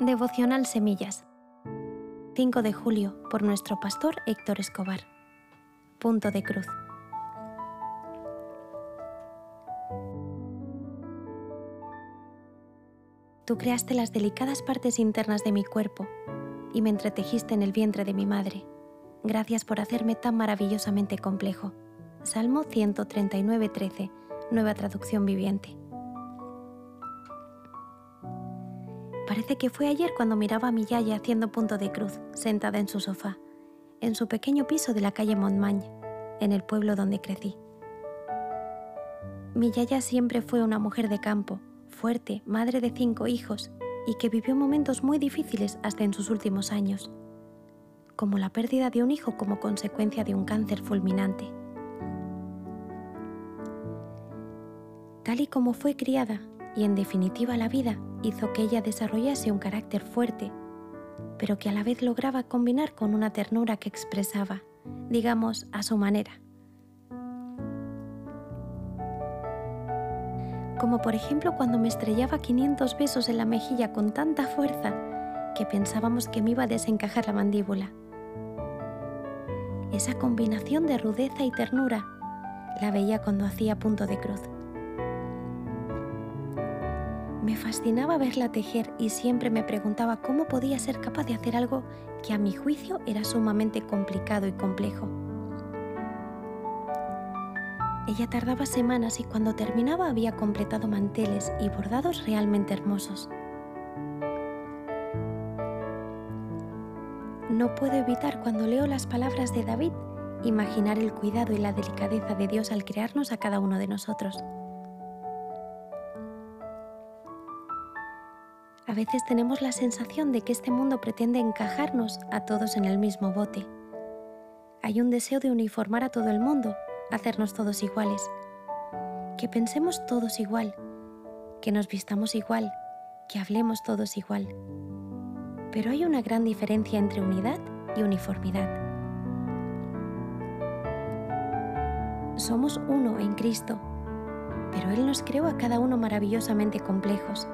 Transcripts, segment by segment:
Devocional Semillas. 5 de julio por nuestro pastor Héctor Escobar. Punto de cruz. Tú creaste las delicadas partes internas de mi cuerpo y me entretejiste en el vientre de mi madre. Gracias por hacerme tan maravillosamente complejo. Salmo 139.13, nueva traducción viviente. Parece que fue ayer cuando miraba a mi yaya haciendo punto de cruz, sentada en su sofá, en su pequeño piso de la calle Montmagne, en el pueblo donde crecí. Mi yaya siempre fue una mujer de campo, fuerte, madre de cinco hijos y que vivió momentos muy difíciles hasta en sus últimos años, como la pérdida de un hijo como consecuencia de un cáncer fulminante. Tal y como fue criada, y en definitiva la vida, hizo que ella desarrollase un carácter fuerte, pero que a la vez lograba combinar con una ternura que expresaba, digamos, a su manera. Como por ejemplo cuando me estrellaba 500 besos en la mejilla con tanta fuerza que pensábamos que me iba a desencajar la mandíbula. Esa combinación de rudeza y ternura la veía cuando hacía punto de cruz. Me fascinaba verla tejer y siempre me preguntaba cómo podía ser capaz de hacer algo que a mi juicio era sumamente complicado y complejo. Ella tardaba semanas y cuando terminaba había completado manteles y bordados realmente hermosos. No puedo evitar cuando leo las palabras de David imaginar el cuidado y la delicadeza de Dios al crearnos a cada uno de nosotros. A veces tenemos la sensación de que este mundo pretende encajarnos a todos en el mismo bote. Hay un deseo de uniformar a todo el mundo, hacernos todos iguales. Que pensemos todos igual, que nos vistamos igual, que hablemos todos igual. Pero hay una gran diferencia entre unidad y uniformidad. Somos uno en Cristo, pero Él nos creó a cada uno maravillosamente complejos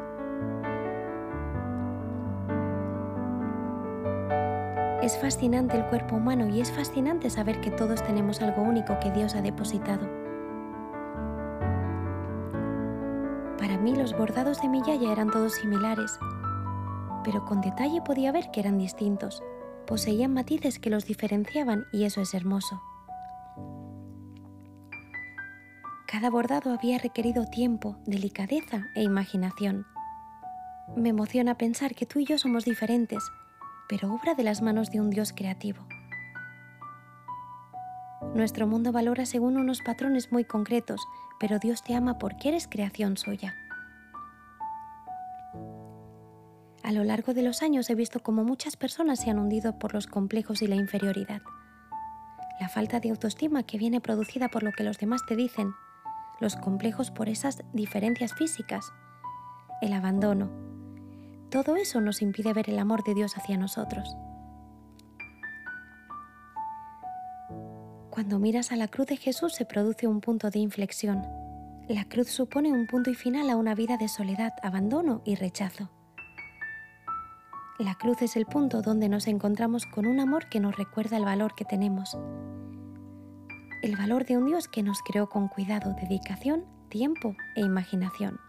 Es fascinante el cuerpo humano y es fascinante saber que todos tenemos algo único que Dios ha depositado. Para mí los bordados de mi yaya eran todos similares, pero con detalle podía ver que eran distintos. Poseían matices que los diferenciaban y eso es hermoso. Cada bordado había requerido tiempo, delicadeza e imaginación. Me emociona pensar que tú y yo somos diferentes pero obra de las manos de un Dios creativo. Nuestro mundo valora según unos patrones muy concretos, pero Dios te ama porque eres creación suya. A lo largo de los años he visto cómo muchas personas se han hundido por los complejos y la inferioridad. La falta de autoestima que viene producida por lo que los demás te dicen, los complejos por esas diferencias físicas, el abandono, todo eso nos impide ver el amor de Dios hacia nosotros. Cuando miras a la cruz de Jesús se produce un punto de inflexión. La cruz supone un punto y final a una vida de soledad, abandono y rechazo. La cruz es el punto donde nos encontramos con un amor que nos recuerda el valor que tenemos. El valor de un Dios que nos creó con cuidado, dedicación, tiempo e imaginación.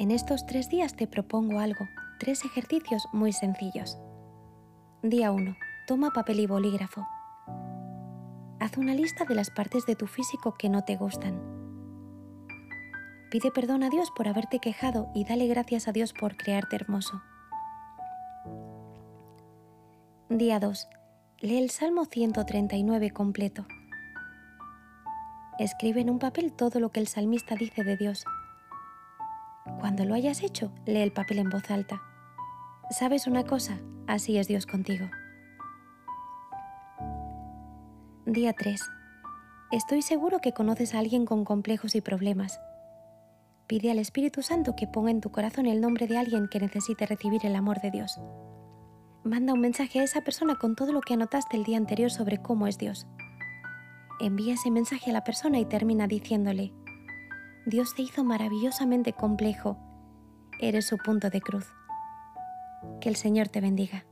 En estos tres días te propongo algo, tres ejercicios muy sencillos. Día 1. Toma papel y bolígrafo. Haz una lista de las partes de tu físico que no te gustan. Pide perdón a Dios por haberte quejado y dale gracias a Dios por crearte hermoso. Día 2. Lee el Salmo 139 completo. Escribe en un papel todo lo que el salmista dice de Dios cuando lo hayas hecho, lee el papel en voz alta. ¿Sabes una cosa? Así es Dios contigo. Día 3. Estoy seguro que conoces a alguien con complejos y problemas. Pide al Espíritu Santo que ponga en tu corazón el nombre de alguien que necesite recibir el amor de Dios. Manda un mensaje a esa persona con todo lo que anotaste el día anterior sobre cómo es Dios. Envía ese mensaje a la persona y termina diciéndole, Dios te hizo maravillosamente complejo. Eres su punto de cruz. Que el Señor te bendiga.